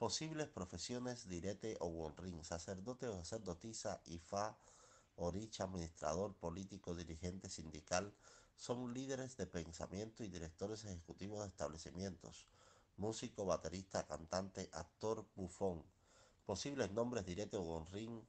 Posibles profesiones direte o wonrin, sacerdote o sacerdotisa, ifa oricha, administrador, político, dirigente sindical, son líderes de pensamiento y directores ejecutivos de establecimientos, músico, baterista, cantante, actor, bufón. Posibles nombres direte o wonrin,